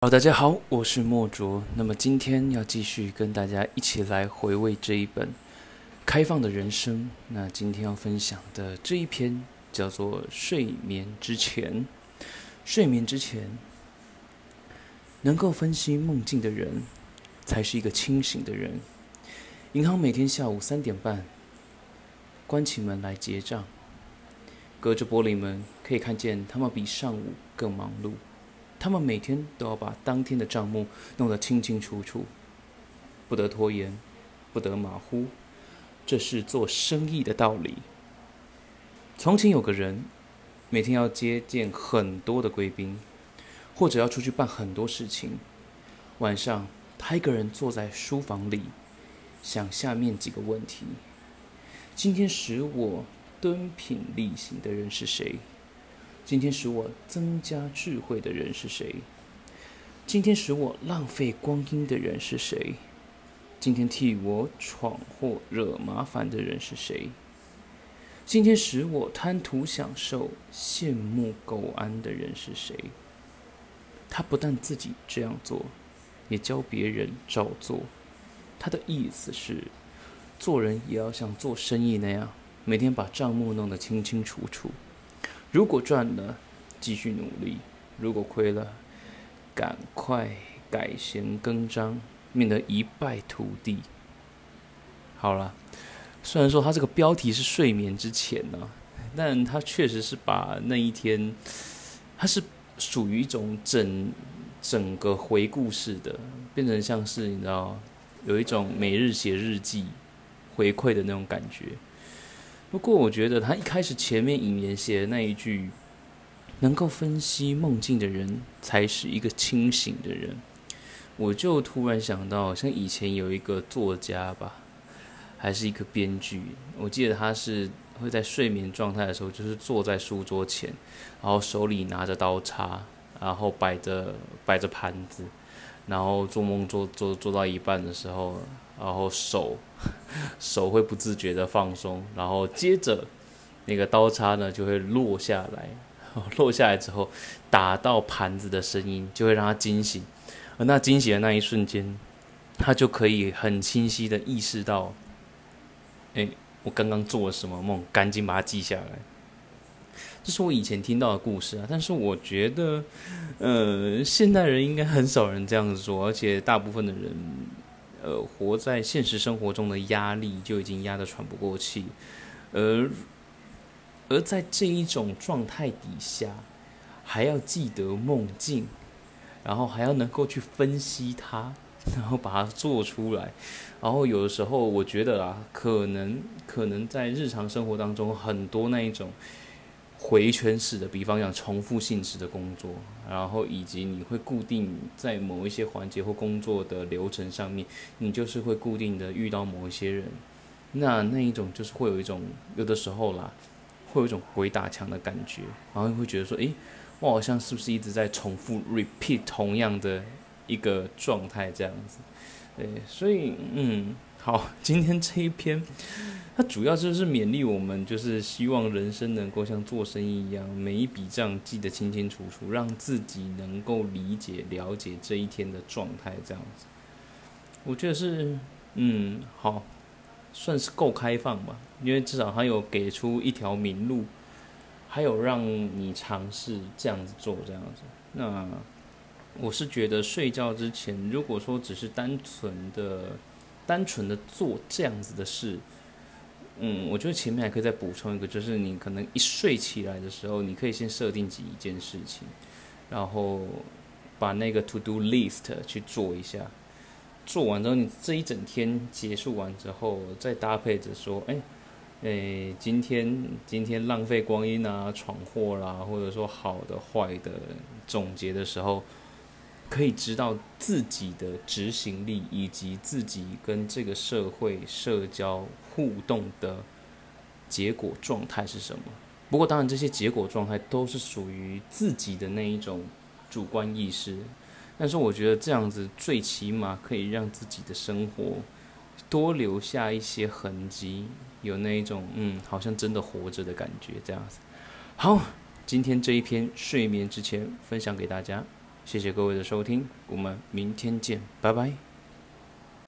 好，大家好，我是莫卓。那么今天要继续跟大家一起来回味这一本《开放的人生》。那今天要分享的这一篇叫做《睡眠之前》。睡眠之前，能够分析梦境的人，才是一个清醒的人。银行每天下午三点半关起门来结账，隔着玻璃门可以看见他们比上午更忙碌。他们每天都要把当天的账目弄得清清楚楚，不得拖延，不得马虎，这是做生意的道理。从前有个人，每天要接见很多的贵宾，或者要出去办很多事情。晚上，他一个人坐在书房里，想下面几个问题：今天使我敦品力行的人是谁？今天使我增加智慧的人是谁？今天使我浪费光阴的人是谁？今天替我闯祸惹麻烦的人是谁？今天使我贪图享受、羡慕苟安的人是谁？他不但自己这样做，也教别人照做。他的意思是，做人也要像做生意那样，每天把账目弄得清清楚楚。如果赚了，继续努力；如果亏了，赶快改弦更张，免得一败涂地。好了，虽然说他这个标题是睡眠之前呢，但他确实是把那一天，它是属于一种整整个回顾式的，变成像是你知道，有一种每日写日记回馈的那种感觉。不过，我觉得他一开始前面引言写的那一句“能够分析梦境的人才是一个清醒的人”，我就突然想到，像以前有一个作家吧，还是一个编剧，我记得他是会在睡眠状态的时候，就是坐在书桌前，然后手里拿着刀叉，然后摆着摆着盘子，然后做梦做做做到一半的时候。然后手 手会不自觉的放松，然后接着那个刀叉呢就会落下来，落下来之后打到盘子的声音就会让他惊醒，而那惊醒的那一瞬间，他就可以很清晰的意识到，哎，我刚刚做了什么梦，赶紧把它记下来。这是我以前听到的故事啊，但是我觉得，呃，现代人应该很少人这样子做，而且大部分的人。呃，活在现实生活中的压力就已经压得喘不过气，而而在这一种状态底下，还要记得梦境，然后还要能够去分析它，然后把它做出来，然后有的时候我觉得啊，可能可能在日常生活当中很多那一种。回圈式的，比方讲重复性质的工作，然后以及你会固定在某一些环节或工作的流程上面，你就是会固定的遇到某一些人，那那一种就是会有一种有的时候啦，会有一种鬼打墙的感觉，然后会觉得说，诶，我好像是不是一直在重复 repeat 同样的一个状态这样子，对，所以嗯。好，今天这一篇，它主要就是勉励我们，就是希望人生能够像做生意一样，每一笔账记得清清楚楚，让自己能够理解、了解这一天的状态，这样子。我觉得是，嗯，好，算是够开放吧，因为至少他有给出一条明路，还有让你尝试这样子做，这样子。那我是觉得睡觉之前，如果说只是单纯的。单纯的做这样子的事，嗯，我觉得前面还可以再补充一个，就是你可能一睡起来的时候，你可以先设定几件事情，然后把那个 to do list 去做一下，做完之后，你这一整天结束完之后，再搭配着说，哎，哎，今天今天浪费光阴啊，闯祸啦，或者说好的坏的总结的时候。可以知道自己的执行力以及自己跟这个社会社交互动的结果状态是什么。不过，当然这些结果状态都是属于自己的那一种主观意识。但是，我觉得这样子最起码可以让自己的生活多留下一些痕迹，有那一种嗯，好像真的活着的感觉。这样子，好，今天这一篇睡眠之前分享给大家。谢谢各位的收听，我们明天见，拜拜。